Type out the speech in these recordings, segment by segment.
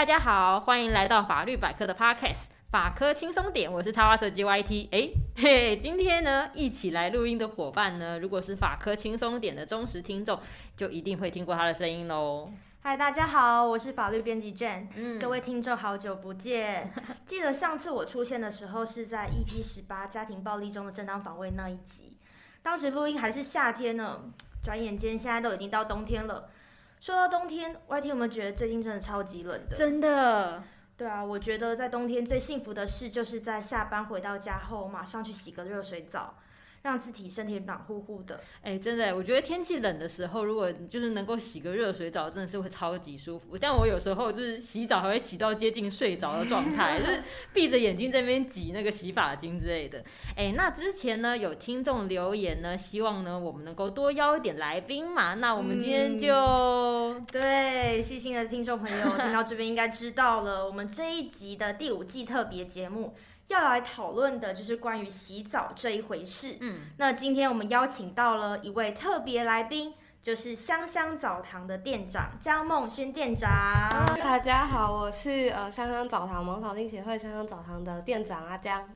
大家好，欢迎来到法律百科的 Podcast 法科轻松点，我是插画设计 YT。哎，嘿，今天呢，一起来录音的伙伴呢，如果是法科轻松点的忠实听众，就一定会听过他的声音喽。嗨，大家好，我是法律编辑 Jane。嗯，各位听众好久不见。记得上次我出现的时候是在 EP 十八家庭暴力中的正当防卫那一集，当时录音还是夏天呢，转眼间现在都已经到冬天了。说到冬天，YT 有没有觉得最近真的超级冷的？真的。对啊，我觉得在冬天最幸福的事，就是在下班回到家后，马上去洗个热水澡。让自己身体暖乎乎的，哎、欸，真的，我觉得天气冷的时候，如果就是能够洗个热水澡，真的是会超级舒服。但我有时候就是洗澡还会洗到接近睡着的状态，就是 闭着眼睛在那边挤那个洗发精之类的。哎、欸，那之前呢有听众留言呢，希望呢我们能够多邀一点来宾嘛。那我们今天就、嗯、对细心的听众朋友听到这边应该知道了，我们这一集的第五季特别节目。要来讨论的就是关于洗澡这一回事。嗯，那今天我们邀请到了一位特别来宾，就是香香澡堂的店长江梦勋店长。大家好，我是呃香香澡堂芒草心协会香香澡堂的店长阿江。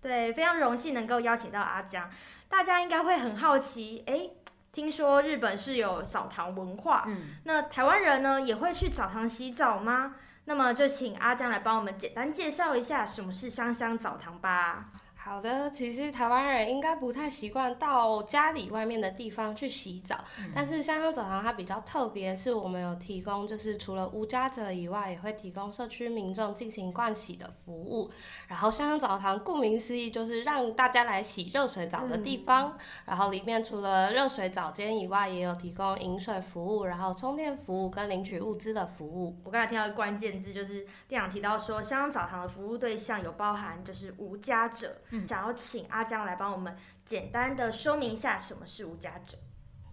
对，非常荣幸能够邀请到阿江。大家应该会很好奇，哎，听说日本是有澡堂文化，嗯，那台湾人呢也会去澡堂洗澡吗？那么就请阿江来帮我们简单介绍一下什么是香香澡堂吧。好的，其实台湾人应该不太习惯到家里外面的地方去洗澡，嗯、但是香香澡堂它比较特别，是我们有提供，就是除了无家者以外，也会提供社区民众进行盥洗的服务。然后香香澡堂顾名思义就是让大家来洗热水澡的地方，嗯、然后里面除了热水澡间以外，也有提供饮水服务，然后充电服务跟领取物资的服务。我刚才听到一个关键字，就是店长提到说香香澡堂的服务对象有包含就是无家者。想要请阿江来帮我们简单的说明一下什么是无家者。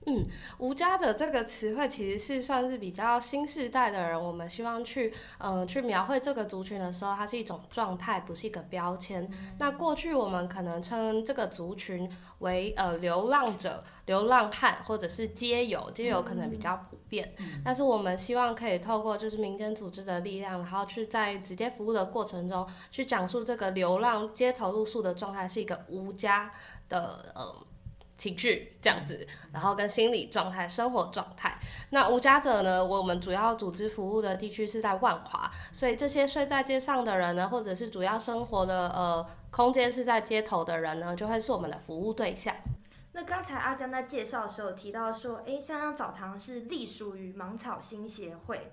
嗯，无家者这个词汇其实是算是比较新时代的人，我们希望去呃去描绘这个族群的时候，它是一种状态，不是一个标签。嗯、那过去我们可能称这个族群为呃流浪者、流浪汉或者是街友，街友可能比较普遍。嗯、但是我们希望可以透过就是民间组织的力量，然后去在直接服务的过程中，去讲述这个流浪街头露宿的状态是一个无家的呃。情绪这样子，然后跟心理状态、生活状态。那无家者呢？我们主要组织服务的地区是在万华，所以这些睡在街上的人呢，或者是主要生活的呃空间是在街头的人呢，就会是我们的服务对象。那刚才阿江在介绍的时候提到说，哎，香香澡堂是隶属于芒草心协会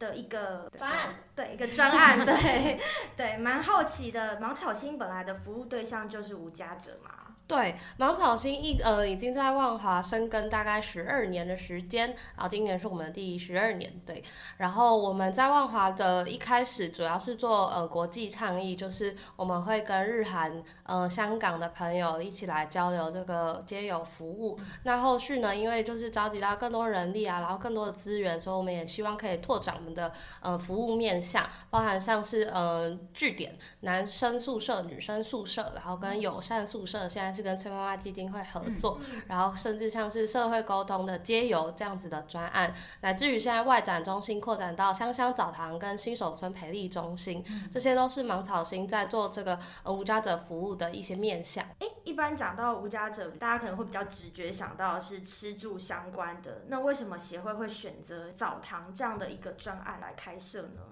的一个专案，对，一个专案，对对，蛮好奇的。芒草心本来的服务对象就是无家者嘛？对，芒草心一呃已经在万华生根大概十二年的时间，然后今年是我们的第十二年，对。然后我们在万华的一开始主要是做呃国际倡议，就是我们会跟日韩呃香港的朋友一起来交流这个街友服务。那后续呢，因为就是召集到更多人力啊，然后更多的资源，所以我们也希望可以拓展我们的呃服务面向，包含像是呃据点男生宿舍、女生宿舍，然后跟友善宿舍，现在是。跟崔妈妈基金会合作，嗯、然后甚至像是社会沟通的街游这样子的专案，乃至于现在外展中心扩展到香香澡堂跟新手村培力中心，嗯、这些都是芒草心在做这个无家者服务的一些面向。诶，一般讲到无家者，大家可能会比较直觉想到的是吃住相关的，那为什么协会会选择澡堂这样的一个专案来开设呢？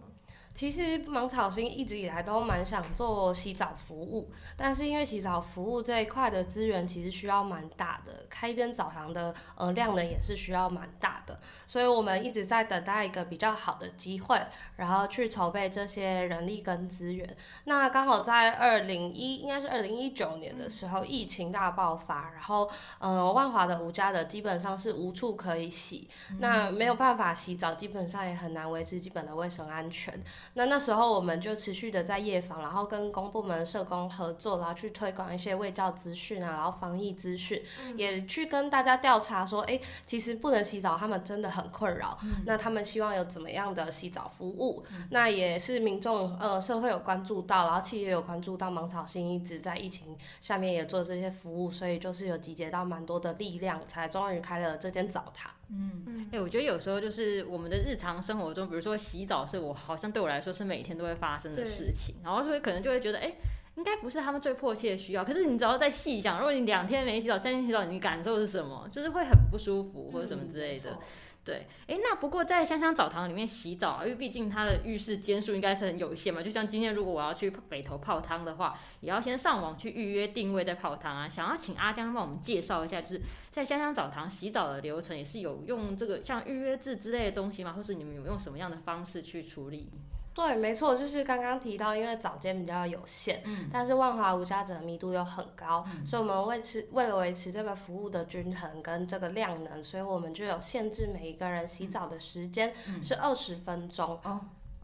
其实芒草心一直以来都蛮想做洗澡服务，但是因为洗澡服务这一块的资源其实需要蛮大的，开一间澡堂的呃量呢也是需要蛮大的，所以我们一直在等待一个比较好的机会，然后去筹备这些人力跟资源。那刚好在二零一应该是二零一九年的时候，疫情大爆发，然后呃万华的无家的基本上是无处可以洗，那没有办法洗澡，基本上也很难维持基本的卫生安全。那那时候我们就持续的在夜访，然后跟公部门社工合作，然后去推广一些卫教资讯啊，然后防疫资讯，嗯、也去跟大家调查说，哎、欸，其实不能洗澡，他们真的的很困扰。嗯、那他们希望有怎么样的洗澡服务？嗯、那也是民众呃社会有关注到，然后企业有关注到，芒草心一直在疫情下面也做这些服务，所以就是有集结到蛮多的力量，才终于开了这间澡堂。嗯，哎、欸，我觉得有时候就是我们的日常生活中，比如说洗澡，是我好像对我来说是每天都会发生的事情，然后所以可能就会觉得，哎、欸，应该不是他们最迫切的需要。可是你只要再细想，如果你两天没洗澡，三天洗澡，你感受是什么？就是会很不舒服或者什么之类的。嗯对，哎，那不过在香香澡堂里面洗澡啊，因为毕竟它的浴室间数应该是很有限嘛。就像今天如果我要去北头泡汤的话，也要先上网去预约定位再泡汤啊。想要请阿江帮我们介绍一下，就是在香香澡堂洗澡的流程，也是有用这个像预约制之类的东西吗？或是你们有用什么样的方式去处理？对，没错，就是刚刚提到，因为澡间比较有限，嗯、但是万华无家者的密度又很高，嗯、所以我们维持为了维持这个服务的均衡跟这个量能，所以我们就有限制每一个人洗澡的时间是二十分钟。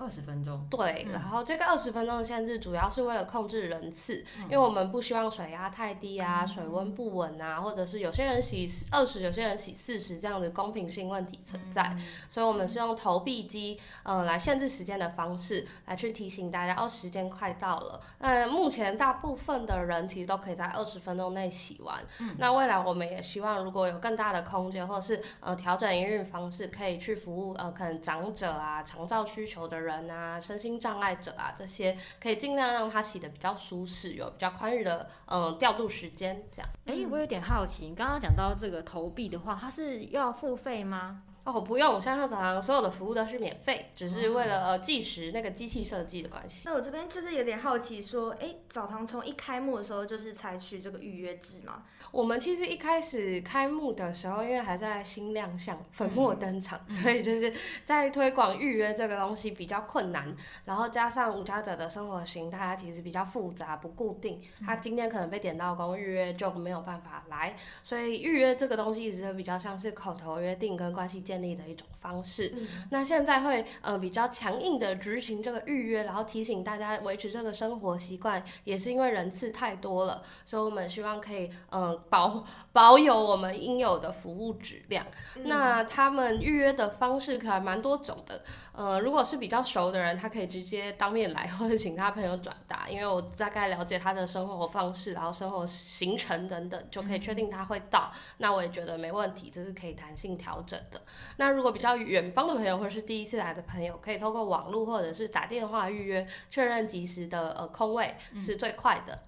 二十分钟，对，嗯、然后这个二十分钟的限制主要是为了控制人次，嗯、因为我们不希望水压太低啊，嗯、水温不稳啊，或者是有些人洗二十，有些人洗四十这样的公平性问题存在，嗯、所以我们是用投币机，嗯、呃，来限制时间的方式来去提醒大家，哦，时间快到了。那目前大部分的人其实都可以在二十分钟内洗完，嗯、那未来我们也希望如果有更大的空间，或者是呃调整营运方式，可以去服务呃可能长者啊、长照需求的人。人啊，身心障碍者啊，这些可以尽量让他洗得比较舒适，有比较宽裕的嗯调度时间，这样。哎、我有点好奇，你刚刚讲到这个投币的话，它是要付费吗？哦，不用，山上澡堂所有的服务都是免费，只是为了呃计时那个机器设计的关系。那我这边就是有点好奇，说，哎、欸，澡堂从一开幕的时候就是采取这个预约制吗？我们其实一开始开幕的时候，因为还在新亮相、粉墨登场，嗯、所以就是在推广预约这个东西比较困难。然后加上无家者的生活形态，它其实比较复杂不固定，他今天可能被点到工预约就没有办法来，所以预约这个东西一直都比较像是口头约定跟关系建。建立的一种方式，嗯、那现在会呃比较强硬的执行这个预约，然后提醒大家维持这个生活习惯，也是因为人次太多了，所以我们希望可以嗯、呃、保 保有我们应有的服务质量。嗯、那他们预约的方式可还蛮多种的。呃，如果是比较熟的人，他可以直接当面来，或者请他朋友转达，因为我大概了解他的生活方式，然后生活行程等等，就可以确定他会到。嗯、那我也觉得没问题，这是可以弹性调整的。那如果比较远方的朋友，或者是第一次来的朋友，可以透过网络或者是打电话预约，确认及时的呃空位是最快的。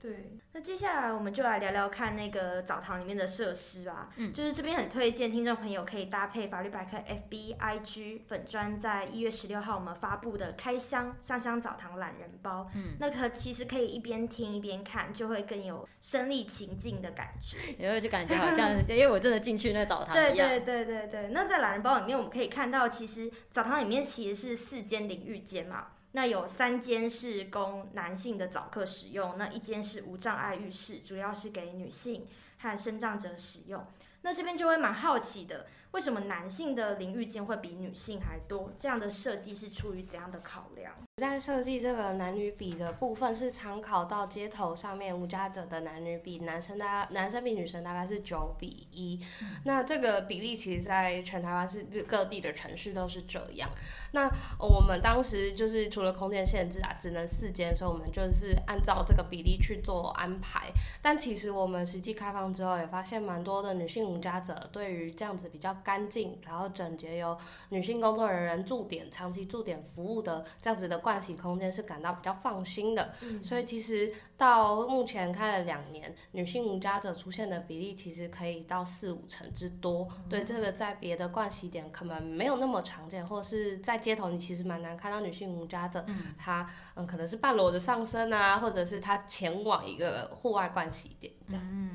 对。那接下来我们就来聊聊看那个澡堂里面的设施啊，嗯，就是这边很推荐听众朋友可以搭配法律百科 FB IG 粉砖，在一月十六号我们发布的开箱上香澡堂懒人包，嗯，那个其实可以一边听一边看，就会更有身历情境的感觉，然后就感觉好像因为我真的进去那澡堂一样。对对对对对，那在懒人包里面我们可以看到，其实澡堂里面其实是四间淋浴间嘛。那有三间是供男性的早课使用，那一间是无障碍浴室，主要是给女性和身障者使用。那这边就会蛮好奇的，为什么男性的淋浴间会比女性还多？这样的设计是出于怎样的考量？在设计这个男女比的部分，是参考到街头上面无家者的男女比，男生大概男生比女生大概是九比一，那这个比例其实在全台湾是各地的城市都是这样。那我们当时就是除了空间限制啊，只能四间，所以我们就是按照这个比例去做安排。但其实我们实际开放之后，也发现蛮多的女性无家者对于这样子比较干净，然后整洁，由女性工作人员驻点、长期驻点服务的这样子的。盥洗空间是感到比较放心的，嗯、所以其实到目前开了两年，女性无家者出现的比例其实可以到四五成之多。嗯、对，这个在别的盥洗点可能没有那么常见，或者是在街头你其实蛮难看到女性无家者，嗯、她嗯可能是半裸着上身啊，或者是她前往一个户外盥洗点这样子。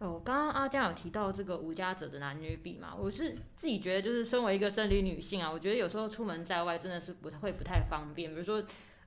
嗯哦，刚刚阿江有提到这个无家者的男女比嘛，我是自己觉得就是身为一个生理女性啊，我觉得有时候出门在外真的是不会不太方便。比如说，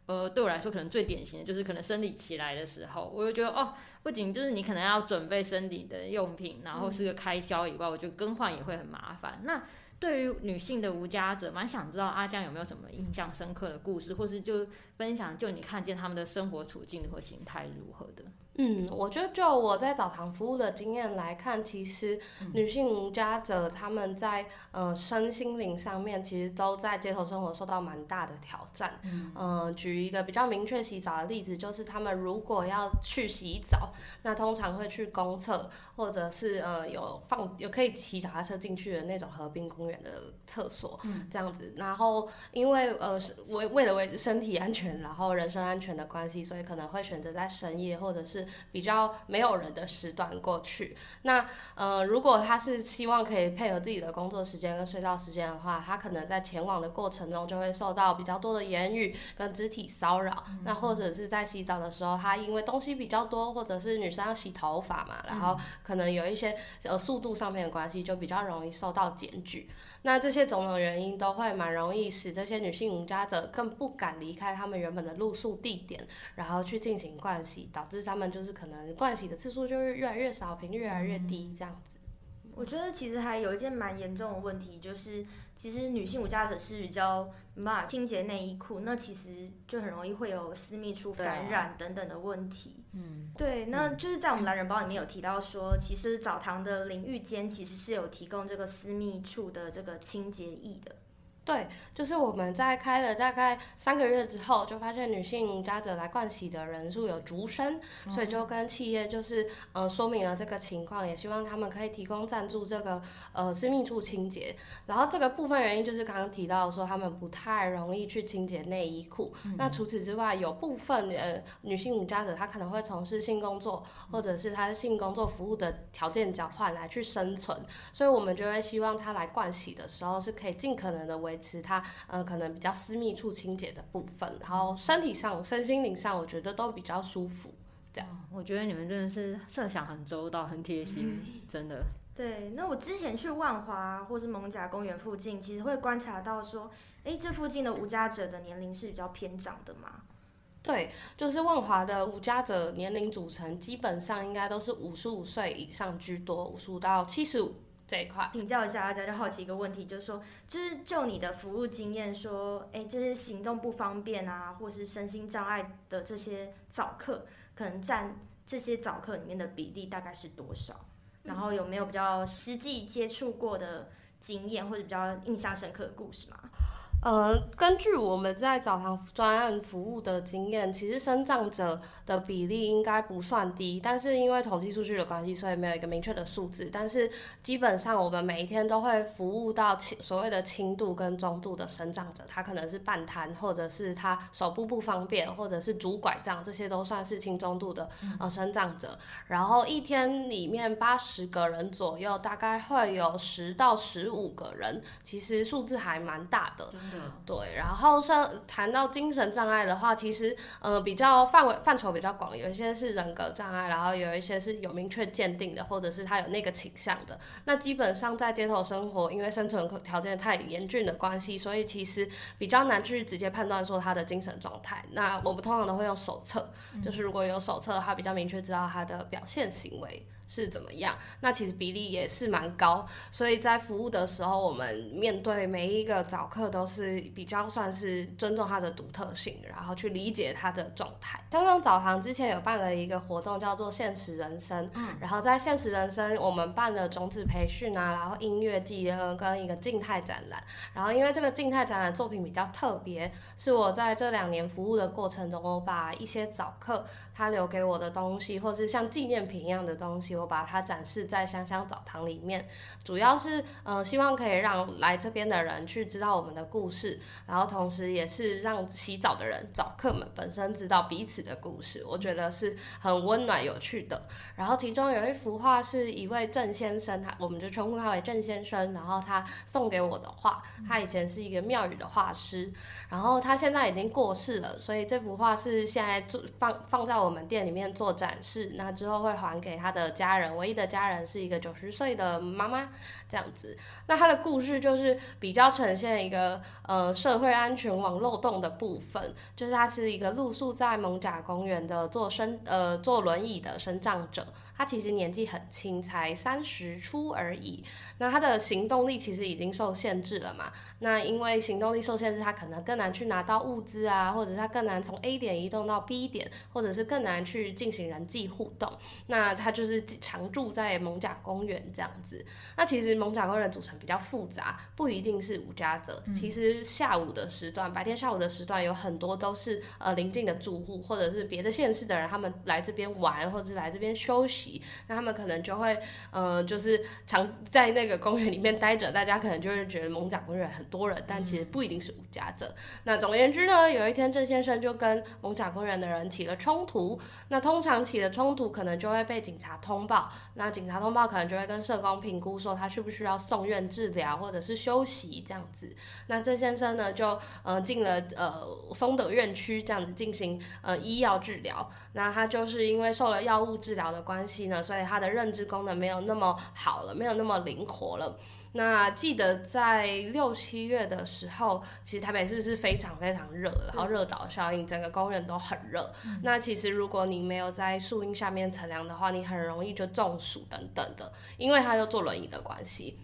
呃，对我来说可能最典型的就是可能生理期来的时候，我就觉得哦，不仅就是你可能要准备生理的用品，然后是个开销以外，我觉得更换也会很麻烦。那对于女性的无家者，蛮想知道阿江有没有什么印象深刻的故事，或是就分享就你看见他们的生活处境和形态如何的。嗯，我觉得就我在澡堂服务的经验来看，其实女性无家者她们在呃身心灵上面，其实都在街头生活受到蛮大的挑战。嗯、呃，举一个比较明确洗澡的例子，就是她们如果要去洗澡，那通常会去公厕，或者是呃有放有可以骑脚踏车进去的那种河滨公园的厕所，嗯、这样子。然后因为呃是为为了维持身体安全，然后人身安全的关系，所以可能会选择在深夜或者是比较没有人的时段过去，那呃，如果他是希望可以配合自己的工作时间跟睡觉时间的话，他可能在前往的过程中就会受到比较多的言语跟肢体骚扰。嗯、那或者是在洗澡的时候，他因为东西比较多，或者是女生要洗头发嘛，然后可能有一些呃速度上面的关系，就比较容易受到检举。那这些种种原因都会蛮容易使这些女性无家者更不敢离开他们原本的露宿地点，然后去进行灌洗，导致他们就是可能灌洗的次数就是越来越少，频率越来越低这样子。我觉得其实还有一件蛮严重的问题，就是其实女性无家者是比较没办法清洁内衣裤，那其实就很容易会有私密处感染等等的问题。嗯，对，那就是在我们男人包里面有提到说，其实澡堂的淋浴间其实是有提供这个私密处的这个清洁液的。对，就是我们在开了大概三个月之后，就发现女性家者来灌洗的人数有逐升，嗯、所以就跟企业就是呃说明了这个情况，也希望他们可以提供赞助这个呃私密处清洁。然后这个部分原因就是刚刚提到说他们不太容易去清洁内衣裤。嗯、那除此之外，有部分呃女性家者她可能会从事性工作，或者是她的性工作服务的条件交换来去生存，所以我们就会希望她来灌洗的时候是可以尽可能的维。维持它呃可能比较私密处清洁的部分，然后身体上、身心灵上，我觉得都比较舒服。这样，我觉得你们真的是设想很周到、很贴心，嗯、真的。对，那我之前去万华或是蒙甲公园附近，其实会观察到说，哎，这附近的无家者的年龄是比较偏长的吗？对，就是万华的无家者年龄组成，基本上应该都是五十五岁以上居多，五十五到七十五。这一块，请教一下大家，就好奇一个问题，就是说，就是就你的服务经验说，哎，这些行动不方便啊，或是身心障碍的这些早课，可能占这些早课里面的比例大概是多少？然后有没有比较实际接触过的经验，或者比较印象深刻的故事吗？呃，根据我们在澡堂专案服务的经验，其实生障者的比例应该不算低，但是因为统计数据的关系，所以没有一个明确的数字。但是基本上我们每一天都会服务到轻所谓的轻度跟中度的生长者，他可能是半瘫，或者是他手部不方便，或者是拄拐杖，这些都算是轻中度的呃生长者。然后一天里面八十个人左右，大概会有十到十五个人，其实数字还蛮大的。对，然后上谈到精神障碍的话，其实呃比较范围范畴比较广，有一些是人格障碍，然后有一些是有明确鉴定的，或者是他有那个倾向的。那基本上在街头生活，因为生存条件太严峻的关系，所以其实比较难去直接判断说他的精神状态。那我们通常都会用手册，就是如果有手册的话，比较明确知道他的表现行为。是怎么样？那其实比例也是蛮高，所以在服务的时候，我们面对每一个早课都是比较算是尊重他的独特性，然后去理解他的状态。香港澡堂之前有办了一个活动，叫做“现实人生”，嗯，然后在“现实人生”我们办了种子培训啊，然后音乐季跟一个静态展览。然后因为这个静态展览作品比较特别，是我在这两年服务的过程中，我把一些早课他留给我的东西，或是像纪念品一样的东西，我把它展示在香香澡堂里面，主要是呃希望可以让来这边的人去知道我们的故事，然后同时也是让洗澡的人、澡客们本身知道彼此的故事，我觉得是很温暖有趣的。然后其中有一幅画是一位郑先生，他我们就称呼他为郑先生，然后他送给我的画，他以前是一个庙宇的画师，然后他现在已经过世了，所以这幅画是现在做放放在我们店里面做展示，那之后会还给他的家家人，唯一的家人是一个九十岁的妈妈，这样子。那他的故事就是比较呈现一个呃社会安全网漏洞的部分，就是他是一个露宿在蒙贾公园的坐身呃坐轮椅的生长者。他其实年纪很轻，才三十出而已。那他的行动力其实已经受限制了嘛？那因为行动力受限制，他可能更难去拿到物资啊，或者是他更难从 A 点移动到 B 点，或者是更难去进行人际互动。那他就是常住在蒙贾公园这样子。那其实蒙贾公园组成比较复杂，不一定是无家者。其实下午的时段，白天下午的时段有很多都是呃邻近的住户，或者是别的县市的人，他们来这边玩，或者是来这边休息。那他们可能就会呃，就是常在那个。公园里面待着，大家可能就会觉得蒙甲公园很多人，但其实不一定是无家者。那总而言之呢，有一天郑先生就跟蒙甲公园的人起了冲突。那通常起了冲突，可能就会被警察通报。那警察通报可能就会跟社工评估说他需不需要送院治疗或者是休息这样子。那郑先生呢就呃进了呃松德院区这样子进行呃医药治疗。那他就是因为受了药物治疗的关系呢，所以他的认知功能没有那么好了，没有那么灵活了。那记得在六七月的时候，其实台北市是非常非常热，然后热岛效应，整个公园都很热。嗯。那其实如果你没有在树荫下面乘凉的话，你很容易就中暑等等的，因为他又坐轮椅的关系。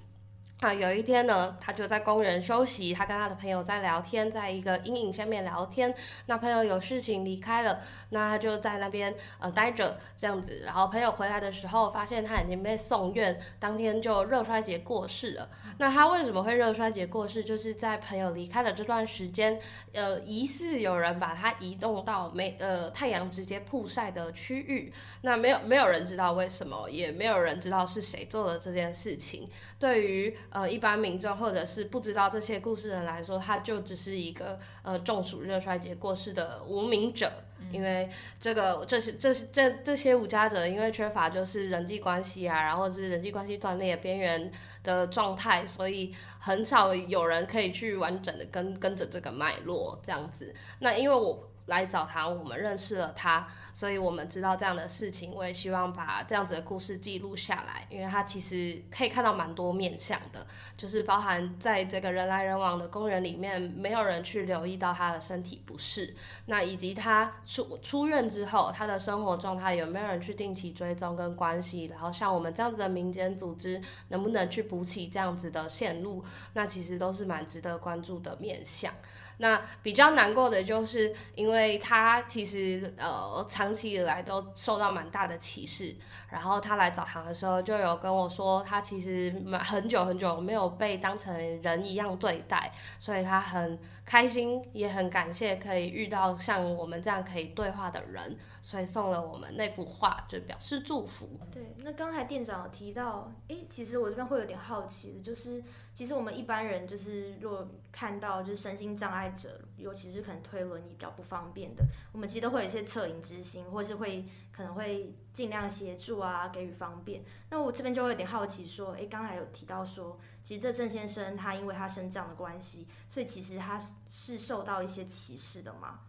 啊，有一天呢，他就在公园休息，他跟他的朋友在聊天，在一个阴影下面聊天。那朋友有事情离开了，那他就在那边呃待着这样子。然后朋友回来的时候，发现他已经被送院，当天就热衰竭过世了。那他为什么会热衰竭过世？就是在朋友离开的这段时间，呃，疑似有人把他移动到没呃太阳直接曝晒的区域。那没有没有人知道为什么，也没有人知道是谁做了这件事情。对于呃，一般民众或者是不知道这些故事的人来说，他就只是一个呃中暑热衰竭过世的无名者，嗯、因为这个这些这这这些无家者，因为缺乏就是人际关系啊，然后是人际关系断裂边缘的状态，所以很少有人可以去完整的跟跟着这个脉络这样子。那因为我来澡堂，我们认识了他。所以我们知道这样的事情，我也希望把这样子的故事记录下来，因为他其实可以看到蛮多面向的，就是包含在这个人来人往的公园里面，没有人去留意到他的身体不适，那以及他出出院之后，他的生活状态有没有人去定期追踪跟关系，然后像我们这样子的民间组织，能不能去补起这样子的线路，那其实都是蛮值得关注的面向。那比较难过的就是，因为他其实呃长期以来都受到蛮大的歧视，然后他来澡堂的时候就有跟我说，他其实蛮很久很久没有被当成人一样对待，所以他很开心，也很感谢可以遇到像我们这样可以对话的人，所以送了我们那幅画，就表示祝福。对，那刚才店长有提到，诶，其实我这边会有点好奇的，就是其实我们一般人就是若看到就是身心障碍者，尤其是可能推轮椅比较不方便的，我们其实都会有一些恻隐之心，或是会可能会尽量协助啊，给予方便。那我这边就会有点好奇，说，诶，刚才有提到说。其实这郑先生他因为他身障的关系，所以其实他是受到一些歧视的嘛。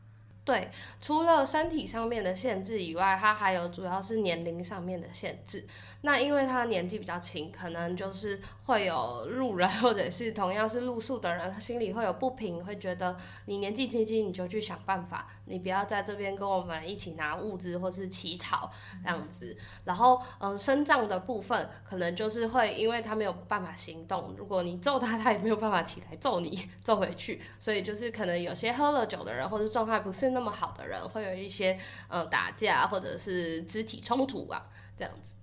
对，除了身体上面的限制以外，他还有主要是年龄上面的限制。那因为他年纪比较轻，可能就是会有路人 或者是同样是露宿的人，他心里会有不平，会觉得你年纪轻轻你就去想办法，你不要在这边跟我们一起拿物资或是乞讨这样子。然后，嗯，身障的部分可能就是会因为他没有办法行动，如果你揍他，他也没有办法起来揍你，揍回去。所以就是可能有些喝了酒的人或者状态不是那么好的人，会有一些呃打架或者是肢体冲突啊这样子。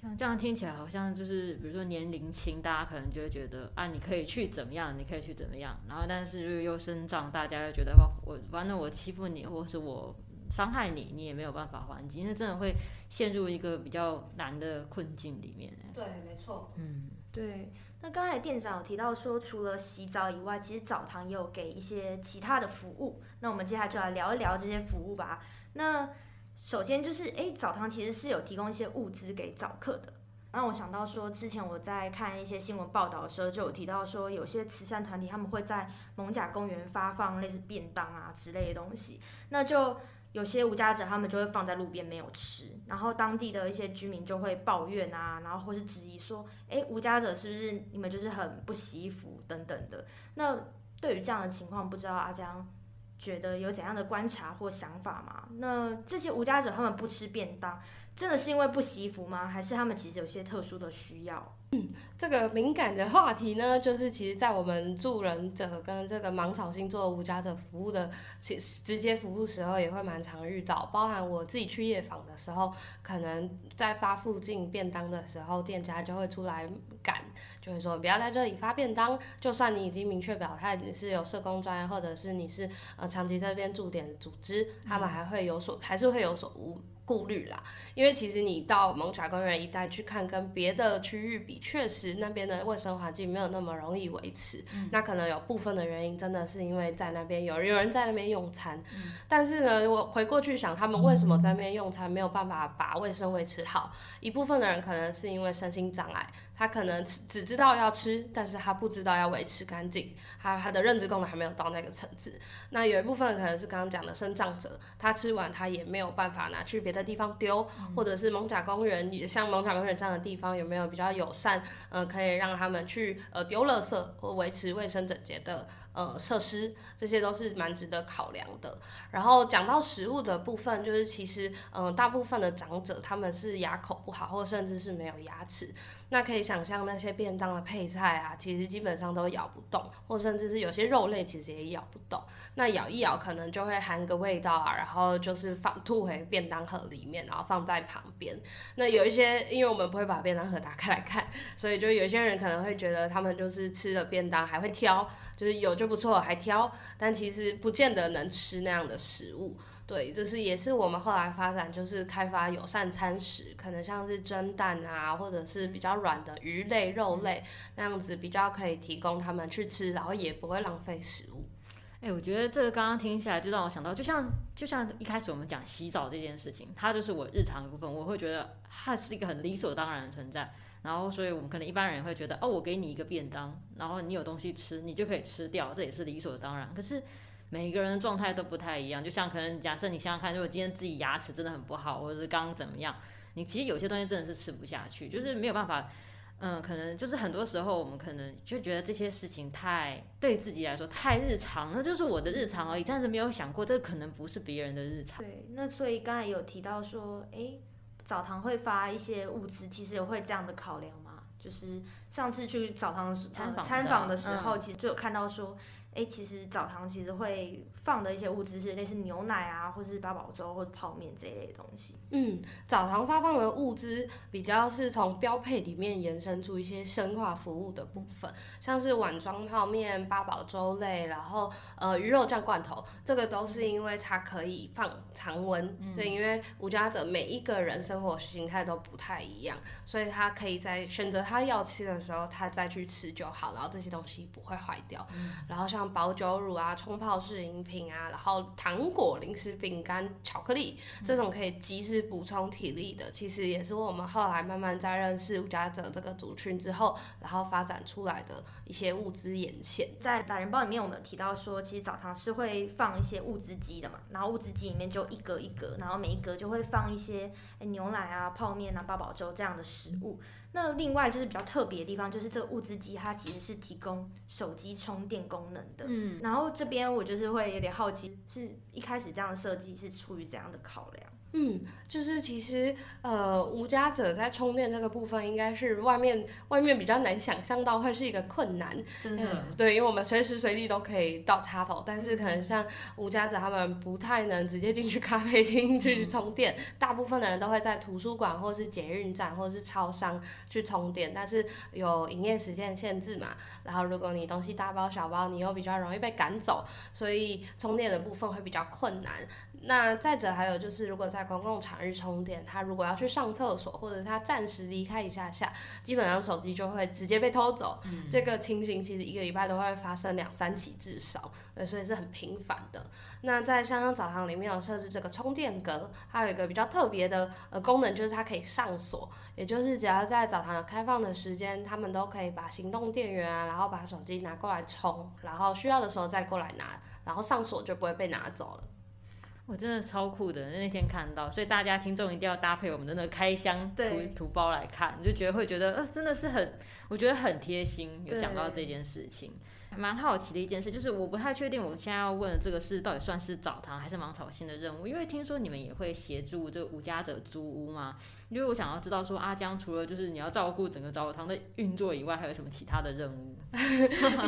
像这样听起来好像就是，比如说年龄轻，大家可能就会觉得啊，你可以去怎么样，你可以去怎么样。然后，但是如果又生长，大家又觉得我反正我欺负你，或是我伤害你，你也没有办法还击，那真的会陷入一个比较难的困境里面。对，没错。嗯，对。那刚才店长有提到说，除了洗澡以外，其实澡堂也有给一些其他的服务。那我们接下来就来聊一聊这些服务吧。那首先就是，诶，澡堂其实是有提供一些物资给澡客的。让我想到说，之前我在看一些新闻报道的时候，就有提到说，有些慈善团体他们会在艋舺公园发放类似便当啊之类的东西。那就有些无家者他们就会放在路边没有吃，然后当地的一些居民就会抱怨啊，然后或是质疑说，诶，无家者是不是你们就是很不惜福等等的？那对于这样的情况，不知道阿江觉得有怎样的观察或想法吗？那这些无家者他们不吃便当，真的是因为不惜福吗？还是他们其实有些特殊的需要？嗯，这个敏感的话题呢，就是其实，在我们助人者跟这个芒草星座无家者服务的，其直接服务时候也会蛮常遇到，包含我自己去夜访的时候，可能在发附近便当的时候，店家就会出来赶，就会说不要在这里发便当，就算你已经明确表态你是有社工专业，或者是你是呃长期在这边驻点组织，他们还会有所，还是会有所误。顾虑啦，因为其实你到蒙卡公园一带去看，跟别的区域比，确实那边的卫生环境没有那么容易维持。嗯、那可能有部分的原因，真的是因为在那边有有人在那边用餐。嗯、但是呢，我回过去想，他们为什么在那边用餐没有办法把卫生维持好？一部分的人可能是因为身心障碍。他可能只只知道要吃，但是他不知道要维持干净，他他的认知功能还没有到那个层次。那有一部分可能是刚刚讲的生长者，他吃完他也没有办法拿去别的地方丢，嗯、或者是蒙甲公园，也像蒙甲公园这样的地方有没有比较友善，呃，可以让他们去呃丢垃圾或维持卫生整洁的。呃，设施这些都是蛮值得考量的。然后讲到食物的部分，就是其实，嗯、呃，大部分的长者他们是牙口不好，或甚至是没有牙齿。那可以想象那些便当的配菜啊，其实基本上都咬不动，或甚至是有些肉类其实也咬不动。那咬一咬可能就会含个味道啊，然后就是放吐回便当盒里面，然后放在旁边。那有一些，因为我们不会把便当盒打开来看，所以就有些人可能会觉得他们就是吃了便当还会挑。就是有就不错，还挑，但其实不见得能吃那样的食物。对，就是也是我们后来发展，就是开发友善餐食，可能像是蒸蛋啊，或者是比较软的鱼类、肉类那样子，比较可以提供他们去吃，然后也不会浪费食物。哎、欸，我觉得这个刚刚听起来就让我想到，就像就像一开始我们讲洗澡这件事情，它就是我日常一部分，我会觉得它是一个很理所当然的存在。然后，所以我们可能一般人会觉得，哦，我给你一个便当，然后你有东西吃，你就可以吃掉，这也是理所当然。可是每一个人的状态都不太一样，就像可能假设你想想看，如果今天自己牙齿真的很不好，或者是刚刚怎么样，你其实有些东西真的是吃不下去，就是没有办法。嗯，可能就是很多时候我们可能就觉得这些事情太对自己来说太日常，那就是我的日常而已，但是没有想过这可能不是别人的日常。对，那所以刚才有提到说，诶。澡堂会发一些物资，其实也会这样的考量吗？就是上次去澡堂的时候，参访的时候，其实就有看到说。哎，其实澡堂其实会放的一些物资是类似牛奶啊，或是八宝粥或者泡面这一类的东西。嗯，澡堂发放的物资比较是从标配里面延伸出一些深化服务的部分，像是碗装泡面、八宝粥类，然后呃鱼肉酱罐头，这个都是因为它可以放常温。嗯、对，因为无家者每一个人生活形态都不太一样，所以他可以在选择他要吃的时候，他再去吃就好，然后这些东西不会坏掉。嗯、然后像保酒乳啊、冲泡式饮品啊，然后糖果、零食、饼干、巧克力，这种可以及时补充体力的，其实也是我们后来慢慢在认识无家者这个族群之后，然后发展出来的一些物资沿线。在懒人包里面，我们有提到说，其实澡堂是会放一些物资机的嘛，然后物资机里面就一格一格，然后每一格就会放一些牛奶啊、泡面啊、八宝粥这样的食物。那另外就是比较特别的地方，就是这个物资机它其实是提供手机充电功能的。嗯，然后这边我就是会有点好奇，是一开始这样的设计是出于怎样的考量？嗯，就是其实呃，无家者在充电这个部分，应该是外面外面比较难想象到会是一个困难。真的、嗯，对，因为我们随时随地都可以到插头，但是可能像无家者他们不太能直接进去咖啡厅去充电，嗯、大部分的人都会在图书馆或是捷运站或是超商去充电，但是有营业时间限制嘛，然后如果你东西大包小包，你又比较容易被赶走，所以充电的部分会比较困难。那再者还有就是，如果在公共场域充电，他如果要去上厕所，或者他暂时离开一下下，基本上手机就会直接被偷走。嗯、这个情形其实一个礼拜都会发生两三起至少，对，所以是很频繁的。那在香香澡堂里面有设置这个充电格，还有一个比较特别的呃功能，就是它可以上锁，也就是只要在澡堂有开放的时间，他们都可以把行动电源啊，然后把手机拿过来充，然后需要的时候再过来拿，然后上锁就不会被拿走了。我真的超酷的，那天看到，所以大家听众一定要搭配我们的那个开箱图图包来看，你就觉得会觉得，呃，真的是很，我觉得很贴心，有想到这件事情。蛮好奇的一件事，就是我不太确定我现在要问的这个事到底算是澡堂还是芒草心的任务，因为听说你们也会协助这个无家者租屋嘛。因为我想要知道说阿江除了就是你要照顾整个澡堂的运作以外，还有什么其他的任务？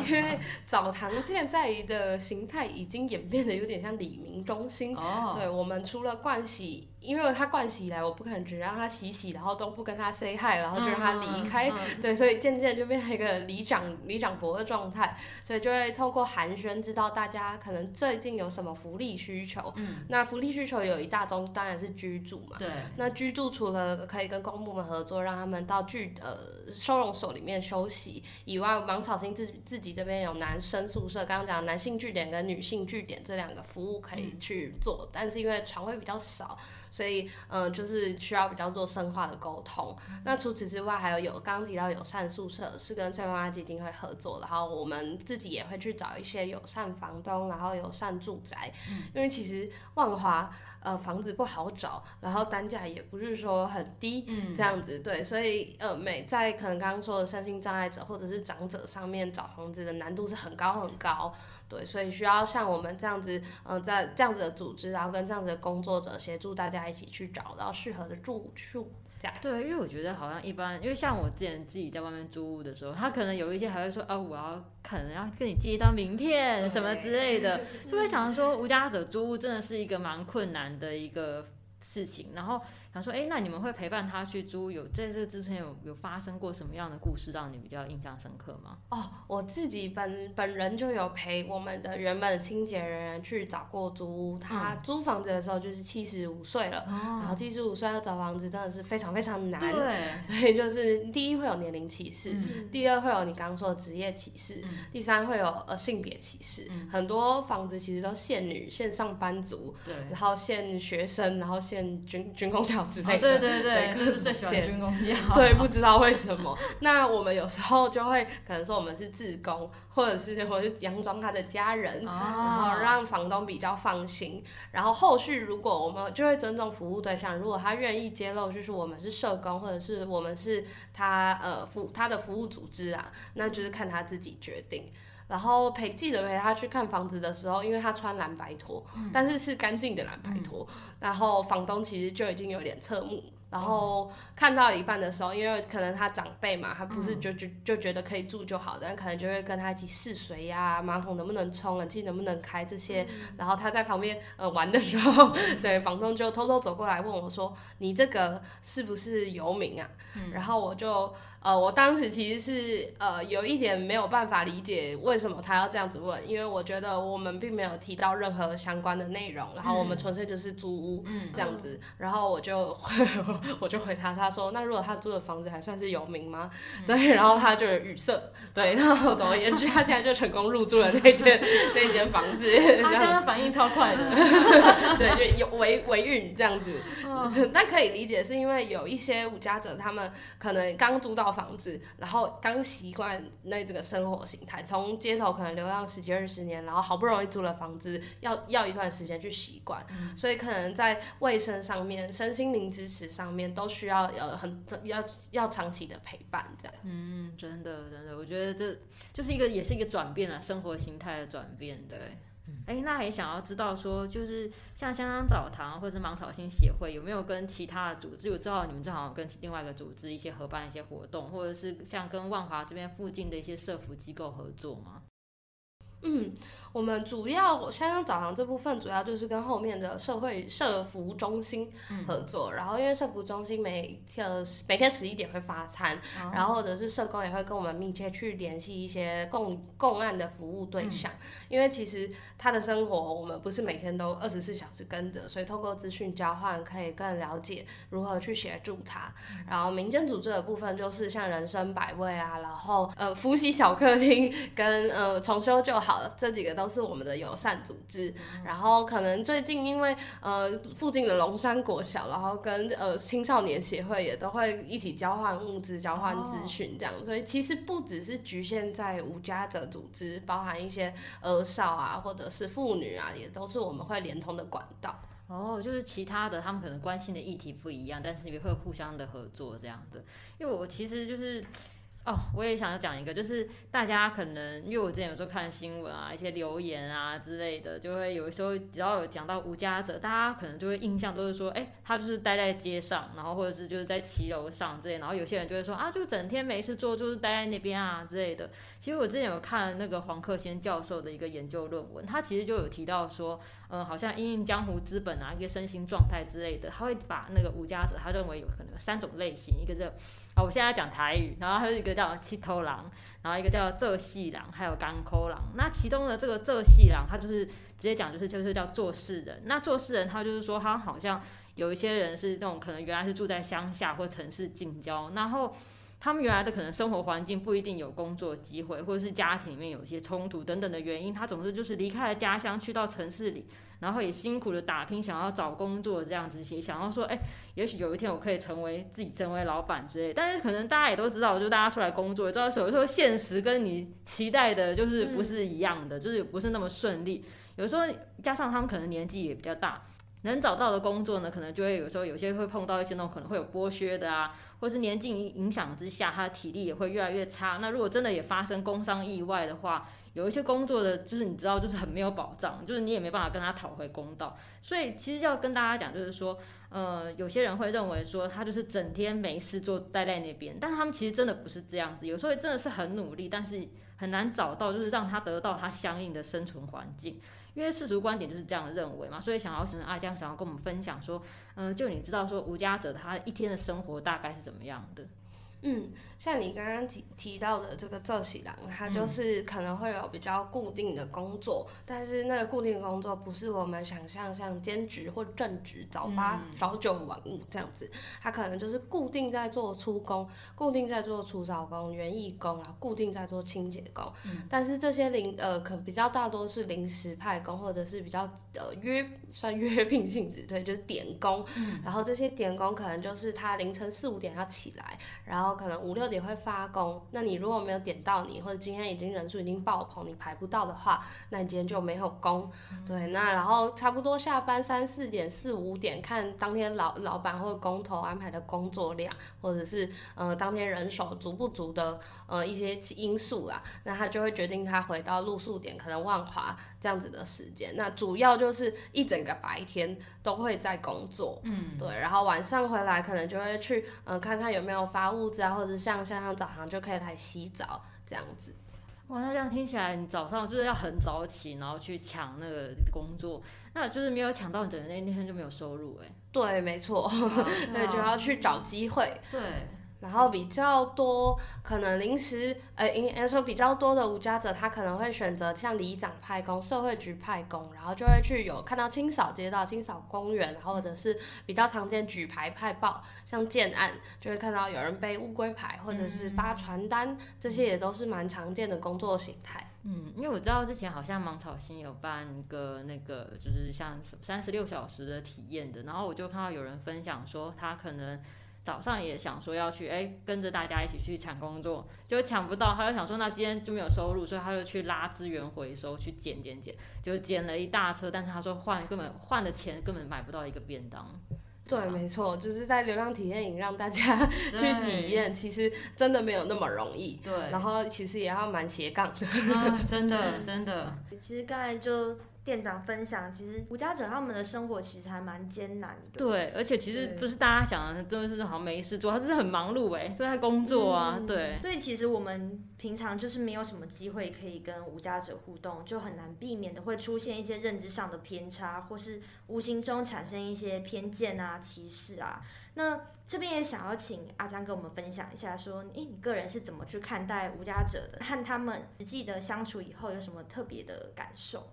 因为澡堂现在的形态已经演变得有点像里民中心。哦。对，我们除了盥洗，因为他盥洗来，我不可能只让他洗洗，然后都不跟他 say hi，然后就让他离开。嗯嗯、对，所以渐渐就变成一个里长里长伯的状态，所以就会透过寒暄知道大家可能最近有什么福利需求。嗯。那福利需求有一大宗，当然是居住嘛。对。那居住除了可以跟公部门合作，让他们到居呃收容所里面休息以外，芒草心自自己这边有男生宿舍，刚刚讲男性据点跟女性据点这两个服务可以去做，但是因为床位比较少，所以嗯、就是需要比较做深化的沟通。那除此之外，还有有刚刚提到友善宿舍是跟翠花基金会合作，然后我们自己也会去找一些友善房东，然后友善住宅，因为其实万华。呃，房子不好找，然后单价也不是说很低，嗯、这样子对，所以呃，每在可能刚刚说的身心障碍者或者是长者上面找房子的难度是很高很高，对，所以需要像我们这样子，呃，在这样子的组织，然后跟这样子的工作者协助大家一起去找到适合的住处。对，因为我觉得好像一般，因为像我之前自己在外面租屋的时候，他可能有一些还会说，啊，我要可能要跟你借一张名片什么之类的，就会想说无家者租屋真的是一个蛮困难的一个事情，然后。他说：“哎，那你们会陪伴他去租？有在这之前有有发生过什么样的故事让你比较印象深刻吗？”哦，我自己本本人就有陪我们的原本的清洁人员去找过租屋。他租房子的时候就是七十五岁了，嗯、然后七十五岁要找房子真的是非常非常难。对，所以就是第一会有年龄歧视，嗯、第二会有你刚刚说的职业歧视，嗯、第三会有呃性别歧视。嗯、很多房子其实都限女、限上班族，对，然后限学生，然后限军军工之类的，哦、对对对，就是最喜欢军工药。对，不知道为什么。那我们有时候就会可能说我们是自工，或者是或者是佯装他的家人，哦、然后让房东比较放心。然后后续如果我们就会尊重服务对象，如果他愿意揭露，就是我们是社工，或者是我们是他呃服他的服务组织啊，那就是看他自己决定。然后陪记者陪他去看房子的时候，因为他穿蓝白拖，嗯、但是是干净的蓝白拖，嗯、然后房东其实就已经有点侧目。然后看到一半的时候，因为可能他长辈嘛，他不是就就就觉得可以住就好，但可能就会跟他一起试水呀，马桶能不能冲，冷气能不能开这些。然后他在旁边呃玩的时候，对，房东就偷偷走过来问我说：“你这个是不是游民啊？”然后我就呃，我当时其实是呃有一点没有办法理解为什么他要这样子问，因为我觉得我们并没有提到任何相关的内容，然后我们纯粹就是租屋这样子，然后我就。我就回他，他说：“那如果他租的房子还算是有名吗？”嗯、对，然后他就有语塞。对，然后总而言之，他现在就成功入住了那间那间房子。他真的反应超快的，对，就有维维运这样子。哦、但可以理解，是因为有一些无家者，他们可能刚租到房子，然后刚习惯那这个生活形态，从街头可能流浪十几二十年，然后好不容易租了房子，要要一段时间去习惯，嗯、所以可能在卫生上面、身心灵支持上面都需要有很要要长期的陪伴，这样。嗯，真的真的，我觉得这就是一个也是一个转变啊，生活形态的转变，对。哎、欸，那也想要知道说，就是像香香澡堂或者是芒草心协会，有没有跟其他的组织？我知道你们正好跟另外一个组织一些合办一些活动，或者是像跟万华这边附近的一些社福机构合作吗？嗯。我们主要香香澡堂这部分主要就是跟后面的社会社服中心合作，嗯、然后因为社服中心每个每天十一点会发餐，哦、然后或者是社工也会跟我们密切去联系一些共共案的服务对象，嗯、因为其实他的生活我们不是每天都二十四小时跟着，所以透过资讯交换可以更了解如何去协助他。嗯、然后民间组织的部分就是像人生百味啊，然后呃福喜小客厅 跟呃重修就好了这几个。都是我们的友善组织，然后可能最近因为呃附近的龙山国小，然后跟呃青少年协会也都会一起交换物资、交换资讯这样，所以其实不只是局限在无家者组织，包含一些儿少啊，或者是妇女啊，也都是我们会连通的管道。哦，就是其他的他们可能关心的议题不一样，但是也会互相的合作这样的。因为我其实就是。哦，我也想要讲一个，就是大家可能因为我之前有时候看新闻啊，一些留言啊之类的，就会有时候只要有讲到无家者，大家可能就会印象都是说，哎，他就是待在街上，然后或者是就是在骑楼上之类，然后有些人就会说啊，就整天没事做，就是待在那边啊之类的。其实我之前有看那个黄克先教授的一个研究论文，他其实就有提到说，嗯，好像因应江湖资本啊，一些身心状态之类的，他会把那个无家者，他认为有可能有三种类型，一个是。啊，我现在讲台语，然后还有一个叫七头狼，然后一个叫做细狼，还有干抠狼。那其中的这个这系狼，他就是直接讲就是就是叫做事人。那做事人，他就是说他好像有一些人是那种可能原来是住在乡下或城市近郊，然后他们原来的可能生活环境不一定有工作机会，或者是家庭里面有一些冲突等等的原因，他总是就是离开了家乡去到城市里。然后也辛苦的打拼，想要找工作这样子，也想要说，哎，也许有一天我可以成为自己，成为老板之类。但是可能大家也都知道，就大家出来工作，知道有时候现实跟你期待的，就是不是一样的，就是不是那么顺利。有时候加上他们可能年纪也比较大，能找到的工作呢，可能就会有时候有些会碰到一些那种可能会有剥削的啊，或是年纪影响之下，他的体力也会越来越差。那如果真的也发生工伤意外的话，有一些工作的，就是你知道，就是很没有保障，就是你也没办法跟他讨回公道。所以其实要跟大家讲，就是说，呃，有些人会认为说他就是整天没事做，待在那边，但他们其实真的不是这样子。有时候真的是很努力，但是很难找到，就是让他得到他相应的生存环境。因为世俗观点就是这样认为嘛，所以想要请阿江想要跟我们分享说，嗯、就你知道说无家者他一天的生活大概是怎么样的？嗯，像你刚刚提提到的这个做事人，他就是可能会有比较固定的工作，嗯、但是那个固定的工作不是我们想象像兼职或正职早八早九晚五这样子，他可能就是固定在做出工，固定在做除草工、园艺工然后，固定在做清洁工。嗯、但是这些临呃，可比较大多是临时派工，或者是比较呃约算约聘性质，对，就是点工。嗯、然后这些点工可能就是他凌晨四五点要起来，然后。可能五六点会发工，那你如果没有点到你，或者今天已经人数已经爆棚，你排不到的话，那你今天就没有工。嗯、对，那然后差不多下班三四点、四五点，看当天老老板或者工头安排的工作量，或者是呃当天人手足不足的呃一些因素啦，那他就会决定他回到露宿点，可能万华这样子的时间。那主要就是一整个白天都会在工作，嗯，对，然后晚上回来可能就会去嗯、呃、看看有没有发物资。然后或者像像像早上就可以来洗澡这样子，哇，那这样听起来，你早上就是要很早起，然后去抢那个工作，那就是没有抢到，你等于那那天就没有收入哎。对，没错，对，就要去找机会。对。然后比较多可能临时，呃，应该说比较多的无家者，他可能会选择像里长派工、社会局派工，然后就会去有看到清扫街道、清扫公园，然后或者是比较常见举牌派报，像建案就会看到有人背乌龟牌，或者是发传单，这些也都是蛮常见的工作形态。嗯，因为我知道之前好像芒草心有办一个那个就是像三十六小时的体验的，然后我就看到有人分享说他可能。早上也想说要去，哎、欸，跟着大家一起去抢工作，就抢不到，他就想说那今天就没有收入，所以他就去拉资源回收，去捡捡捡，就捡了一大车，但是他说换根本换的钱根本买不到一个便当。对，没错，就是在流量体验营让大家 去体验，其实真的没有那么容易。对，然后其实也要蛮斜杠的。啊，真的真的。其实刚才就。店长分享，其实无家者他们的生活其实还蛮艰难的。对，而且其实不是大家想的，真的是好像没事做，他真的很忙碌哎，就在工作啊。嗯、对，所以其实我们平常就是没有什么机会可以跟无家者互动，就很难避免的会出现一些认知上的偏差，或是无形中产生一些偏见啊、歧视啊。那这边也想要请阿张跟我们分享一下，说，诶，你个人是怎么去看待无家者的？和他们实际的相处以后有什么特别的感受？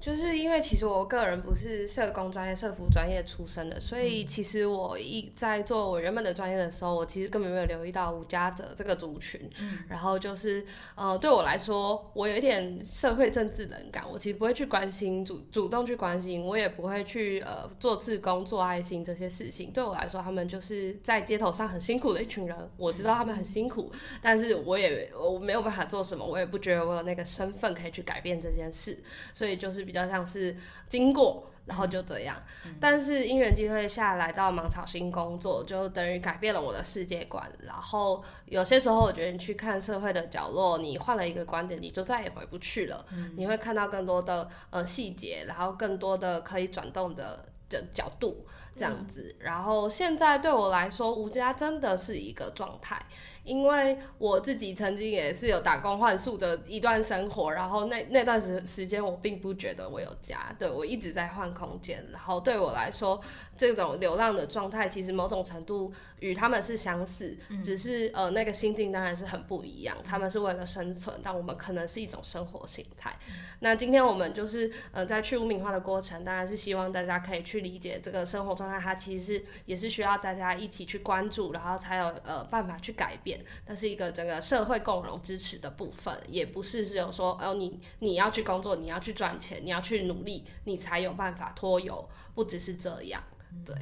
就是因为其实我个人不是社工专业、社服专业出身的，所以其实我一在做我原本的专业的时候，我其实根本没有留意到无家者这个族群。嗯，然后就是呃，对我来说，我有一点社会政治冷感，我其实不会去关心主主动去关心，我也不会去呃做志工、做爱心这些事情。对我来说，他们就是在街头上很辛苦的一群人，我知道他们很辛苦，但是我也我没有办法做什么，我也不觉得我有那个身份可以去改变这件事，所以就是。比较像是经过，然后就这样。嗯、但是因缘机会下来到芒草心工作，就等于改变了我的世界观。然后有些时候，我觉得你去看社会的角落，你换了一个观点，你就再也回不去了。嗯、你会看到更多的呃细节，然后更多的可以转动的的角度，这样子。嗯、然后现在对我来说，无家真的是一个状态。因为我自己曾经也是有打工换宿的一段生活，然后那那段时时间我并不觉得我有家，对，我一直在换空间，然后对我来说，这种流浪的状态其实某种程度与他们是相似，嗯、只是呃那个心境当然是很不一样，他们是为了生存，但我们可能是一种生活形态。嗯、那今天我们就是呃在去污名化的过程，当然是希望大家可以去理解这个生活状态，它其实是也是需要大家一起去关注，然后才有呃办法去改变。那是一个整个社会共融支持的部分，也不是只有说哦，你你要去工作，你要去赚钱，你要去努力，你才有办法脱油，不只是这样。对，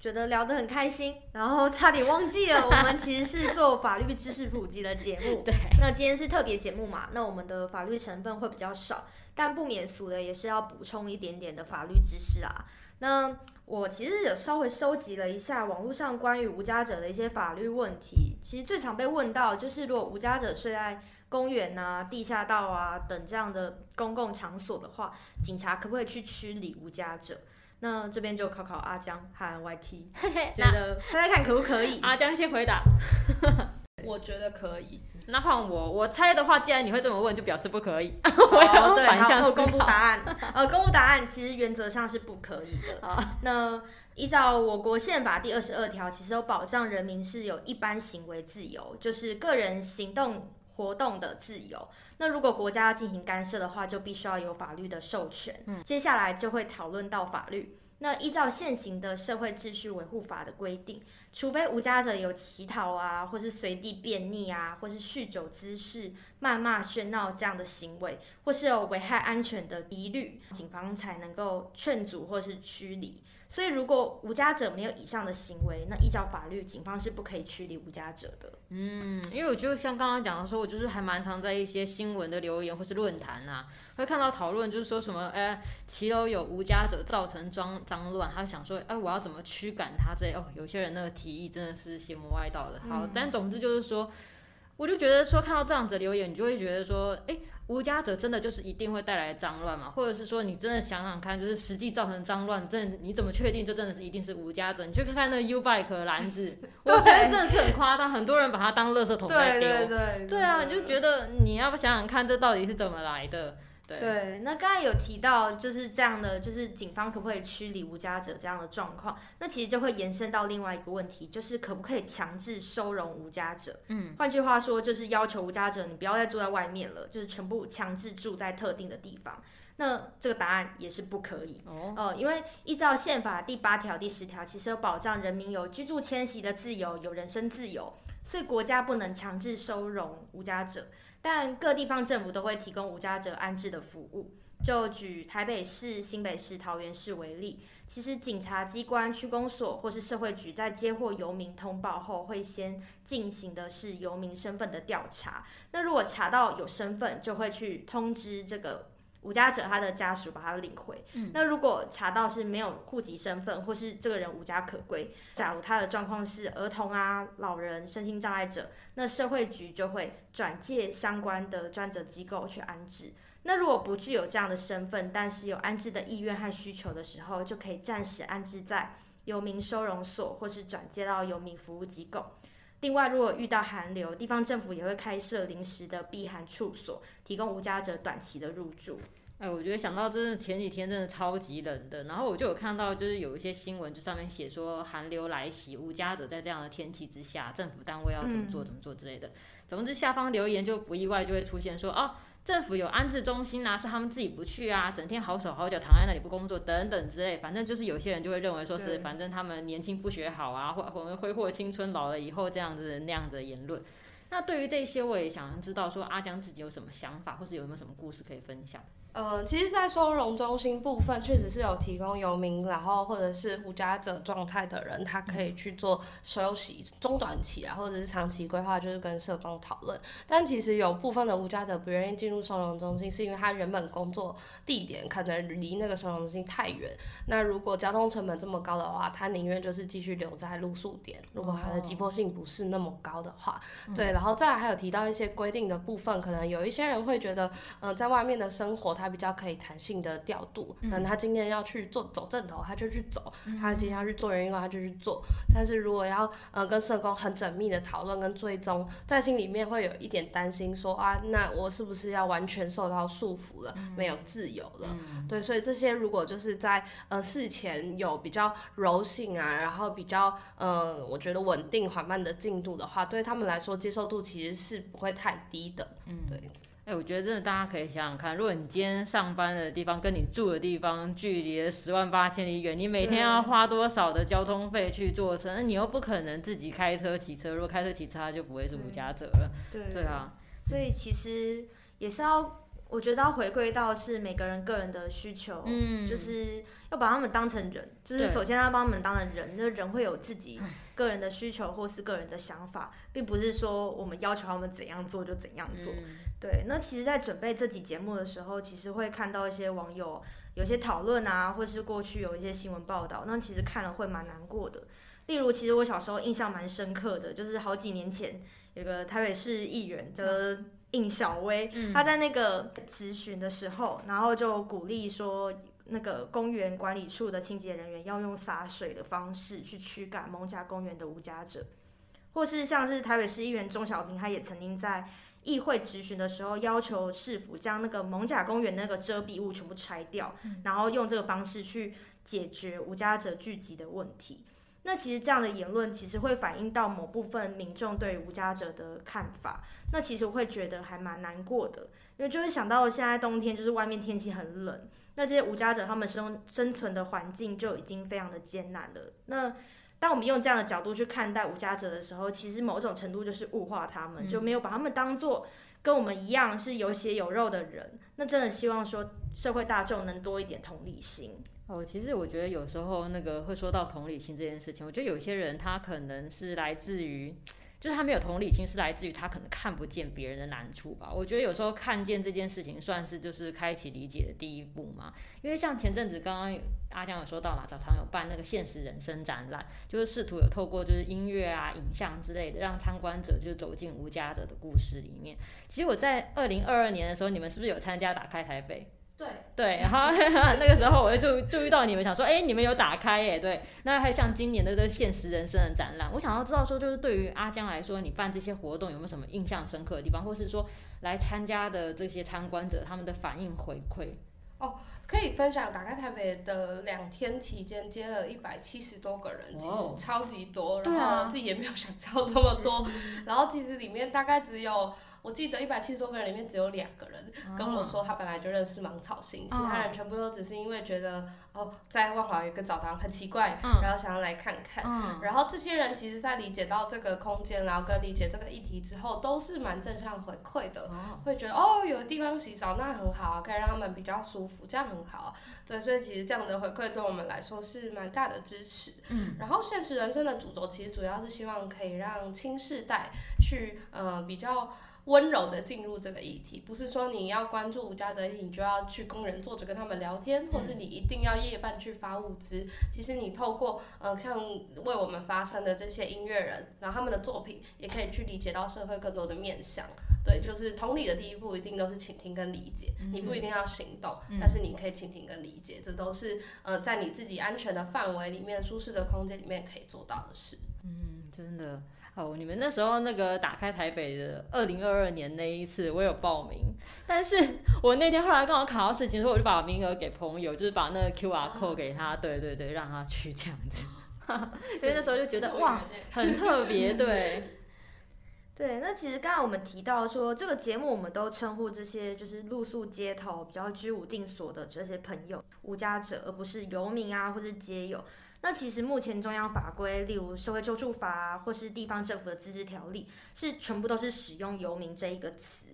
觉得聊得很开心，然后差点忘记了，我们其实是做法律知识普及的节目。对，那今天是特别节目嘛，那我们的法律成分会比较少，但不免俗的也是要补充一点点的法律知识啊。那我其实有稍微收集了一下网络上关于无家者的一些法律问题，其实最常被问到就是，如果无家者睡在公园啊、地下道啊等这样的公共场所的话，警察可不可以去驱离无家者？那这边就考考阿江和 YT，觉得猜猜看可不可以？阿江先回答。我觉得可以。那换我，我猜的话，既然你会这么问，就表示不可以。我要反向思考。公布答案。呃，公布答案其实原则上是不可以的。好那依照我国宪法第二十二条，其实有保障人民是有一般行为自由，就是个人行动活动的自由。那如果国家要进行干涉的话，就必须要有法律的授权。嗯。接下来就会讨论到法律。那依照现行的社会秩序维护法的规定，除非无家者有乞讨啊，或是随地便溺啊，或是酗酒滋事、谩骂喧闹这样的行为，或是有危害安全的疑虑，警方才能够劝阻或是驱离。所以，如果无家者没有以上的行为，那依照法律，警方是不可以驱离无家者的。嗯，因为我就像刚刚讲的说，我就是还蛮常在一些新闻的留言或是论坛啊，会看到讨论，就是说什么，哎，骑楼有无家者造成脏脏乱，他想说，哎，我要怎么驱赶他这？这哦，有些人那个提议真的是邪魔歪道的。好，嗯、但总之就是说，我就觉得说，看到这样子的留言，你就会觉得说，哎。无家者真的就是一定会带来脏乱嘛？或者是说你真的想想看，就是实际造成脏乱，真的你怎么确定这真的是一定是无家者？你去看看那个 U bike 的篮子，我觉得真的是很夸张，很多人把它当垃圾桶在丢。对对对，对啊，你就觉得你要不想想看，这到底是怎么来的？对，对，那刚才有提到就是这样的，就是警方可不可以驱离无家者这样的状况？那其实就会延伸到另外一个问题，就是可不可以强制收容无家者？嗯，换句话说，就是要求无家者你不要再住在外面了，就是全部强制住在特定的地方。那这个答案也是不可以哦，呃，因为依照宪法第八条、第十条，其实有保障人民有居住迁徙的自由，有人身自由，所以国家不能强制收容无家者。但各地方政府都会提供无家者安置的服务。就举台北市、新北市、桃园市为例，其实警察机关、区公所或是社会局在接获游民通报后，会先进行的是游民身份的调查。那如果查到有身份，就会去通知这个。无家者他的家属把他领回。嗯、那如果查到是没有户籍身份，或是这个人无家可归，假如他的状况是儿童啊、老人、身心障碍者，那社会局就会转介相关的专责机构去安置。那如果不具有这样的身份，但是有安置的意愿和需求的时候，就可以暂时安置在游民收容所，或是转介到游民服务机构。另外，如果遇到寒流，地方政府也会开设临时的避寒处所，提供无家者短期的入住。哎，我觉得想到真的前几天真的超级冷的，然后我就有看到，就是有一些新闻，就上面写说寒流来袭，无家者在这样的天气之下，政府单位要怎么做怎么做之类的。总之，下方留言就不意外就会出现说哦。政府有安置中心啊，是他们自己不去啊，整天好手好脚躺在那里不工作等等之类，反正就是有些人就会认为说是，反正他们年轻不学好啊，或或挥霍青春，老了以后这样子那样子的言论。那对于这些，我也想知道说阿江自己有什么想法，或是有没有什么故事可以分享？呃，其实，在收容中心部分，确实是有提供游民，然后或者是无家者状态的人，他可以去做休息、中短期啊，或者是长期规划，就是跟社工讨论。但其实有部分的无家者不愿意进入收容中心，是因为他原本工作地点可能离那个收容中心太远。那如果交通成本这么高的话，他宁愿就是继续留在露宿点。如果他的急迫性不是那么高的话，哦、对。然后再来还有提到一些规定的部分，可能有一些人会觉得，嗯、呃，在外面的生活他。他比较可以弹性的调度，可能他今天要去做走正头，他就去走；嗯、他今天要去做员工，他就去做。但是如果要呃跟社工很缜密的讨论跟追踪，在心里面会有一点担心说，说啊，那我是不是要完全受到束缚了，嗯、没有自由了？嗯、对，所以这些如果就是在呃事前有比较柔性啊，然后比较呃我觉得稳定缓慢的进度的话，对他们来说接受度其实是不会太低的。嗯，对。哎、欸，我觉得真的大家可以想想看，如果你今天上班的地方跟你住的地方距离十万八千里远，你每天要花多少的交通费去坐车？那你又不可能自己开车骑车，如果开车骑车，他就不会是无家者了。对，对啊，所以其实也是要，我觉得要回归到是每个人个人的需求，嗯，就是要把他们当成人，就是首先要把他们当成人，那人会有自己个人的需求或是个人的想法，并不是说我们要求他们怎样做就怎样做。嗯对，那其实，在准备这集节目的时候，其实会看到一些网友有些讨论啊，或是过去有一些新闻报道，那其实看了会蛮难过的。例如，其实我小时候印象蛮深刻的，就是好几年前有个台北市议员的应小薇，嗯、他在那个质询的时候，然后就鼓励说，那个公园管理处的清洁人员要用洒水的方式去驱赶蒙家公园的无家者，或是像是台北市议员钟小平，他也曾经在。议会质询的时候，要求市府将那个蒙甲公园那个遮蔽物全部拆掉，嗯、然后用这个方式去解决无家者聚集的问题。那其实这样的言论，其实会反映到某部分民众对无家者的看法。那其实我会觉得还蛮难过的，因为就是想到现在冬天，就是外面天气很冷，那这些无家者他们生生存的环境就已经非常的艰难了。那当我们用这样的角度去看待无家者的时候，其实某种程度就是物化他们，嗯、就没有把他们当做跟我们一样是有血有肉的人。那真的希望说社会大众能多一点同理心。哦，其实我觉得有时候那个会说到同理心这件事情，我觉得有些人他可能是来自于。就是他没有同理心，是来自于他可能看不见别人的难处吧。我觉得有时候看见这件事情，算是就是开启理解的第一步嘛。因为像前阵子刚刚阿江有说到嘛，澡堂有办那个现实人生展览，就是试图有透过就是音乐啊、影像之类的，让参观者就走进无家者的故事里面。其实我在二零二二年的时候，你们是不是有参加打开台北？对对，然后 那个时候我就注注意到你们想说，哎，你们有打开耶？对，那还像今年的这个现实人生的展览，我想要知道说，就是对于阿江来说，你办这些活动有没有什么印象深刻的地方，或是说来参加的这些参观者他们的反应回馈？哦，可以分享，打开台北的两天期间接了一百七十多个人，其实超级多，然后自己也没有想招这么多，然后其实里面大概只有。我记得一百七十多个人里面只有两个人跟我说他本来就认识芒草心，其他人全部都只是因为觉得哦，在万华有一个澡堂很奇怪，然后想要来看看。然后这些人其实，在理解到这个空间，然后跟理解这个议题之后，都是蛮正向回馈的，会觉得哦，有地方洗澡那很好啊，可以让他们比较舒服，这样很好。对，所以其实这样的回馈对我们来说是蛮大的支持。然后现实人生的主轴其实主要是希望可以让青世代去呃比较。温柔的进入这个议题，不是说你要关注无家者议题，你就要去工人坐着跟他们聊天，或者是你一定要夜半去发物资。其实你透过呃像为我们发声的这些音乐人，然后他们的作品，也可以去理解到社会更多的面向。对，就是同理的第一步，一定都是倾听跟理解。你不一定要行动，但是你可以倾听跟理解，这都是呃在你自己安全的范围里面、舒适的空间里面可以做到的事。嗯，真的。哦，你们那时候那个打开台北的二零二二年那一次，我有报名，但是 我那天后来刚好卡到事情，所以我就把名额给朋友，就是把那个 QR code 给他，对对对，让他去这样子，因为那时候就觉得哇，很特别，对。对，那其实刚才我们提到说，这个节目我们都称呼这些就是露宿街头、比较居无定所的这些朋友无家者，而不是游民啊或是街友。那其实目前中央法规，例如社会救助法啊，或是地方政府的自治条例，是全部都是使用游民这一个词。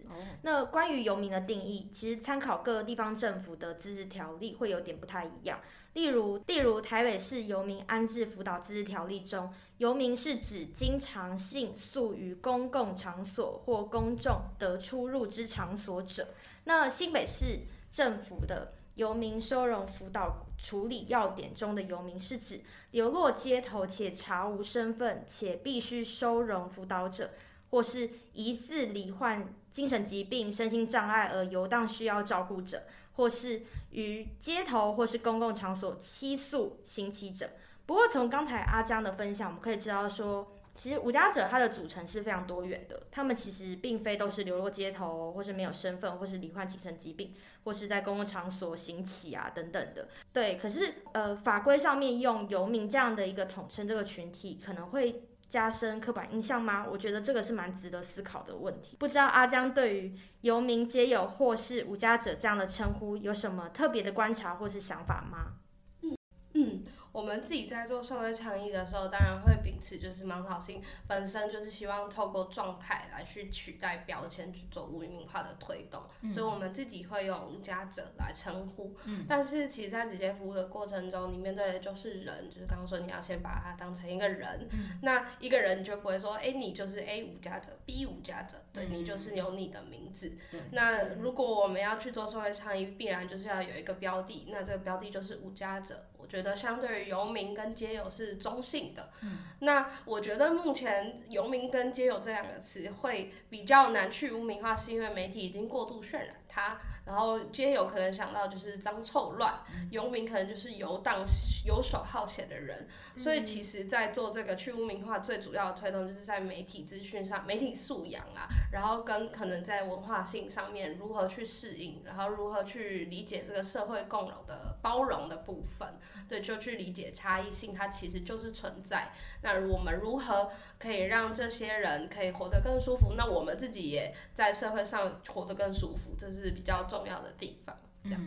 那关于游民的定义，其实参考各个地方政府的自治条例会有点不太一样。例如，例如台北市游民安置辅导自治条例中，游民是指经常性宿于公共场所或公众的出入之场所者。那新北市政府的游民收容辅导处理要点中的游民，是指流落街头且查无身份且必须收容辅导者，或是疑似罹患精神疾病、身心障碍而游荡需要照顾者。或是于街头或是公共场所栖宿行乞者。不过，从刚才阿江的分享，我们可以知道说，其实无家者他的组成是非常多元的。他们其实并非都是流落街头，或是没有身份，或是罹患精神疾病，或是在公共场所行乞啊等等的。对，可是呃，法规上面用游民这样的一个统称这个群体，可能会。加深刻板印象吗？我觉得这个是蛮值得思考的问题。不知道阿江对于游民、皆友或是无家者这样的称呼有什么特别的观察或是想法吗？嗯嗯。我们自己在做社会倡议的时候，当然会秉持就是芒草心本身就是希望透过状态来去取代标签去做污名化的推动，嗯、所以我们自己会用无家者来称呼。嗯、但是其实，在直接服务的过程中，你面对的就是人，就是刚刚说你要先把他当成一个人，嗯、那一个人你就不会说，哎，你就是 A 无家者，B 无家者，对，你就是有你的名字。嗯、那如果我们要去做社会倡议，必然就是要有一个标的，那这个标的就是无家者。我觉得相对于游民跟街友是中性的，嗯、那我觉得目前游民跟街友这两个词会比较难去污名化，是因为媒体已经过度渲染它。然后街友可能想到就是脏臭乱，游民可能就是游荡游手好闲的人，所以其实，在做这个去污名化最主要的推动，就是在媒体资讯上、媒体素养啊，然后跟可能在文化性上面如何去适应，然后如何去理解这个社会共融的包容的部分，对，就去理解差异性，它其实就是存在。那我们如何可以让这些人可以活得更舒服？那我们自己也在社会上活得更舒服，这是比较重要的地方，这样。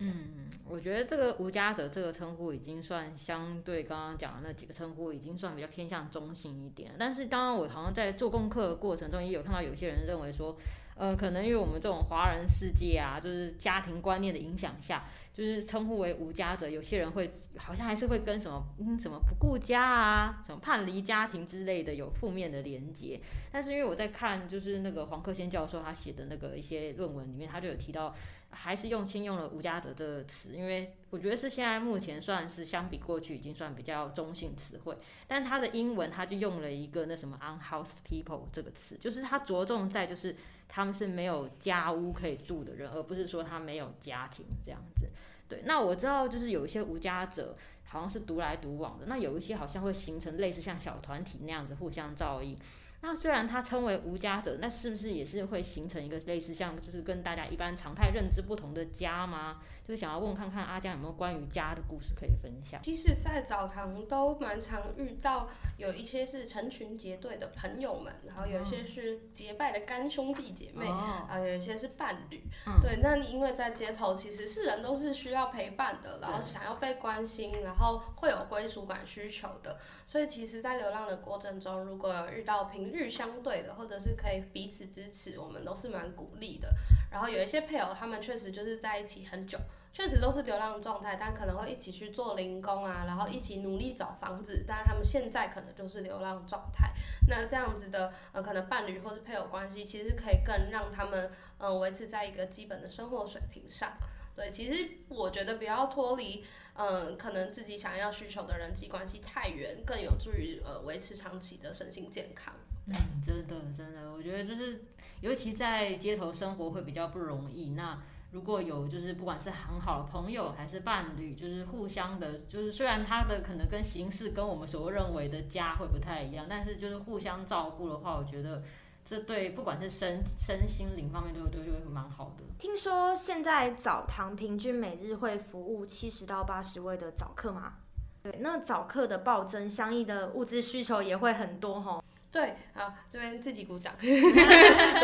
嗯，我觉得这个无家者这个称呼已经算相对刚刚讲的那几个称呼已经算比较偏向中性一点。但是当然，我好像在做功课的过程中也有看到有些人认为说，呃，可能因为我们这种华人世界啊，就是家庭观念的影响下，就是称呼为无家者，有些人会好像还是会跟什么嗯什么不顾家啊，什么叛离家庭之类的有负面的连结。但是因为我在看就是那个黄克先教授他写的那个一些论文里面，他就有提到。还是用先用了“无家者”这个词，因为我觉得是现在目前算是相比过去已经算比较中性词汇。但他的英文，他就用了一个那什么 “unhoused people” 这个词，就是他着重在就是他们是没有家屋可以住的人，而不是说他没有家庭这样子。对，那我知道就是有一些无家者好像是独来独往的，那有一些好像会形成类似像小团体那样子互相照应。那虽然他称为无家者，那是不是也是会形成一个类似像，就是跟大家一般常态认知不同的家吗？就是想要问看看阿江有没有关于家的故事可以分享。其实，在澡堂都蛮常遇到有一些是成群结队的朋友们，然后有一些是结拜的干兄弟姐妹，啊、哦，有一些是伴侣。嗯、对，那因为在街头，其实是人都是需要陪伴的，然后想要被关心，然后会有归属感需求的。所以，其实，在流浪的过程中，如果有遇到频率相对的，或者是可以彼此支持，我们都是蛮鼓励的。然后有一些配偶，他们确实就是在一起很久。确实都是流浪状态，但可能会一起去做零工啊，然后一起努力找房子，但他们现在可能就是流浪状态。那这样子的呃，可能伴侣或是配偶关系，其实可以更让他们嗯维持在一个基本的生活水平上。对，其实我觉得不要脱离嗯可能自己想要需求的人际关系太远，更有助于呃维持长期的身心健康。嗯，真的真的，我觉得就是尤其在街头生活会比较不容易。那如果有就是不管是很好的朋友还是伴侣，就是互相的，就是虽然他的可能跟形式跟我们所认为的家会不太一样，但是就是互相照顾的话，我觉得这对不管是身身心灵方面都都会蛮好的。听说现在澡堂平均每日会服务七十到八十位的澡客吗？对，那澡客的暴增，相应的物资需求也会很多齁。对，好，这边自己鼓掌。对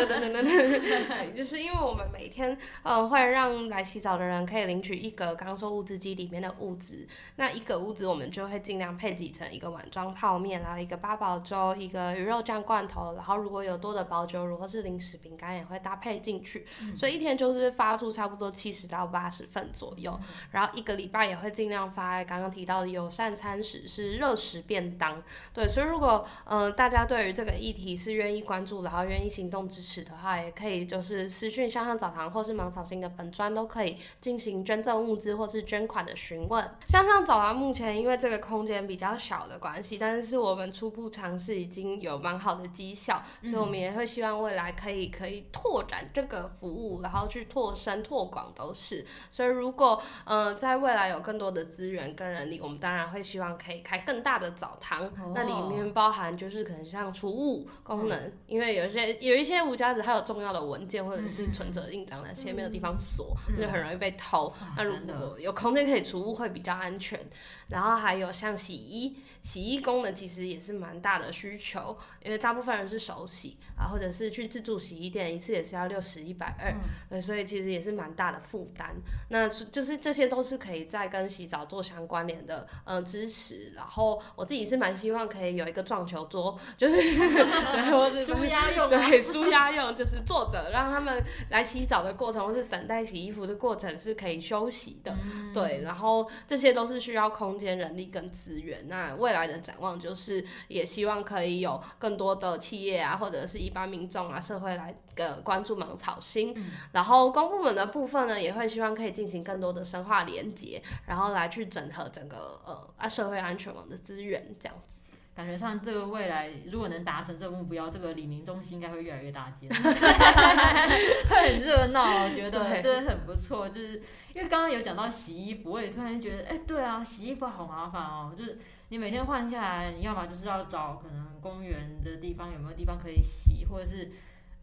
对对对对，就是因为我们每天呃会让来洗澡的人可以领取一个刚刚说物资机里面的物资，那一个物资我们就会尽量配几成一个碗装泡面，然后一个八宝粥，一个鱼肉酱罐头，然后如果有多的保久乳或是零食饼干也会搭配进去，嗯、所以一天就是发出差不多七十到八十份左右，嗯、然后一个礼拜也会尽量发刚刚提到的友善餐食是热食便当，对，所以如果呃大家对于这个议题是愿意关注，然后愿意行动支持的话，也可以就是私讯向上澡堂或是芒草心的粉专都可以进行捐赠物资或是捐款的询问。向上澡堂目前因为这个空间比较小的关系，但是是我们初步尝试已经有蛮好的绩效，所以我们也会希望未来可以可以拓展这个服务，然后去拓深拓广都是。所以如果呃在未来有更多的资源跟人力，我们当然会希望可以开更大的澡堂，哦、那里面包含就是可能像储物。功能，因为有些有一些无家子它有重要的文件或者是存折印章那些没有地方锁，嗯、就很容易被偷。嗯、那如果有空间可以储物，会比较安全。然后还有像洗衣，洗衣功能其实也是蛮大的需求，因为大部分人是手洗啊，或者是去自助洗衣店，一次也是要六十一百二，对，所以其实也是蛮大的负担。那就是这些都是可以在跟洗澡做相关联的，嗯、呃，支持。然后我自己是蛮希望可以有一个撞球桌，就是。对，或是舒压用，对，舒压用就是坐着，让他们来洗澡的过程，或是等待洗衣服的过程是可以休息的，嗯、对，然后这些都是需要空间、人力跟资源。那未来的展望就是，也希望可以有更多的企业啊，或者是一般民众啊，社会来呃关注芒草心。嗯、然后公部门的部分呢，也会希望可以进行更多的深化连接，然后来去整合整个呃啊社会安全网的资源，这样子。感觉上，这个未来如果能达成这个目标，这个李明中心应该会越来越大间，会 很热闹，我觉得真的很不错。就是因为刚刚有讲到洗衣服，我也突然觉得，哎，对啊，洗衣服好麻烦哦。就是你每天换下来，你要么就是要找可能公园的地方有没有地方可以洗，或者是，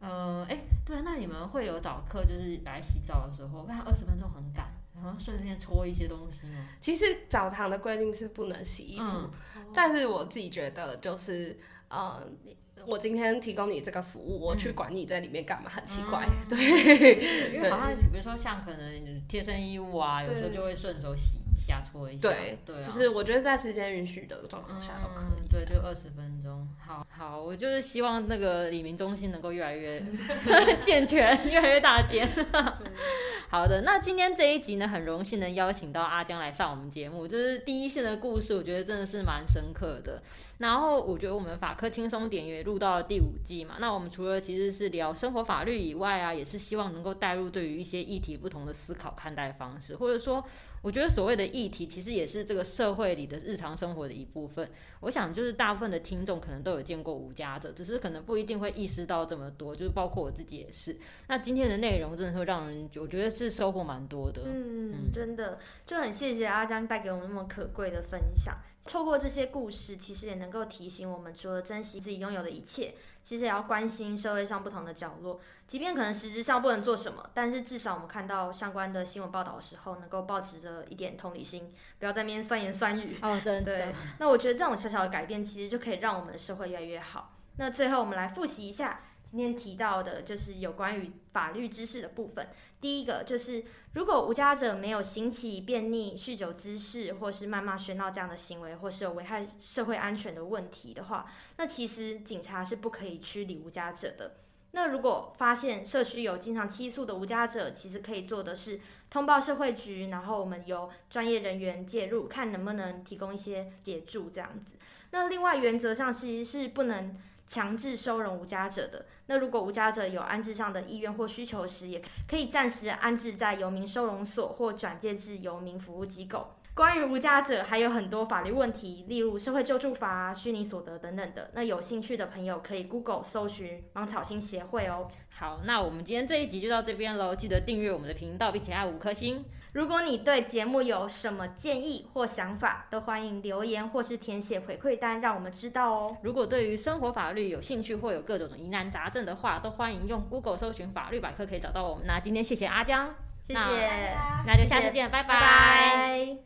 呃，哎，对，那你们会有早课，就是来洗澡的时候，看二十分钟很赶。然后顺便搓一些东西吗？其实澡堂的规定是不能洗衣服，嗯、但是我自己觉得就是，呃，我今天提供你这个服务，我去管你在里面干嘛，很奇怪。嗯、对，因为好像比如说像可能贴身衣物啊，有时候就会顺手洗一下、搓一下。对，对啊、就是我觉得在时间允许的状况下都可以。嗯、对，就二十分钟。好，好，我就是希望那个李明中心能够越来越 健全，越来越大间。好的，那今天这一集呢，很荣幸能邀请到阿江来上我们节目，就是第一线的故事，我觉得真的是蛮深刻的。然后我觉得我们法科轻松点也录到了第五季嘛，那我们除了其实是聊生活法律以外啊，也是希望能够带入对于一些议题不同的思考看待方式，或者说。我觉得所谓的议题，其实也是这个社会里的日常生活的一部分。我想，就是大部分的听众可能都有见过无家者，只是可能不一定会意识到这么多。就是包括我自己也是。那今天的内容真的会让人，我觉得是收获蛮多的。嗯，嗯真的就很谢谢阿江带给我们那么可贵的分享。透过这些故事，其实也能够提醒我们，除了珍惜自己拥有的一切，其实也要关心社会上不同的角落。即便可能实质上不能做什么，但是至少我们看到相关的新闻报道的时候，能够保持着一点同理心，不要在那边酸言酸语。哦，真的。对。那我觉得这种小小的改变，其实就可以让我们的社会越来越好。那最后我们来复习一下今天提到的，就是有关于法律知识的部分。第一个就是，如果无家者没有行乞、便溺、酗酒滋事，或是谩骂喧闹这样的行为，或是有危害社会安全的问题的话，那其实警察是不可以驱离无家者的。那如果发现社区有经常欺诉的无家者，其实可以做的是通报社会局，然后我们由专业人员介入，看能不能提供一些协助这样子。那另外原则上其实是不能强制收容无家者的。那如果无家者有安置上的意愿或需求时，也可以暂时安置在游民收容所或转介至游民服务机构。关于无家者还有很多法律问题，例如社会救助法、虚拟所得等等的。那有兴趣的朋友可以 Google 搜寻芒草心协会哦。好，那我们今天这一集就到这边喽，记得订阅我们的频道，并且按五颗星。如果你对节目有什么建议或想法，都欢迎留言或是填写回馈单，让我们知道哦。如果对于生活法律有兴趣或有各种疑难杂症的话，都欢迎用 Google 搜寻法律百科，可以找到我们。那今天谢谢阿江，谢谢，那就下次见。拜拜。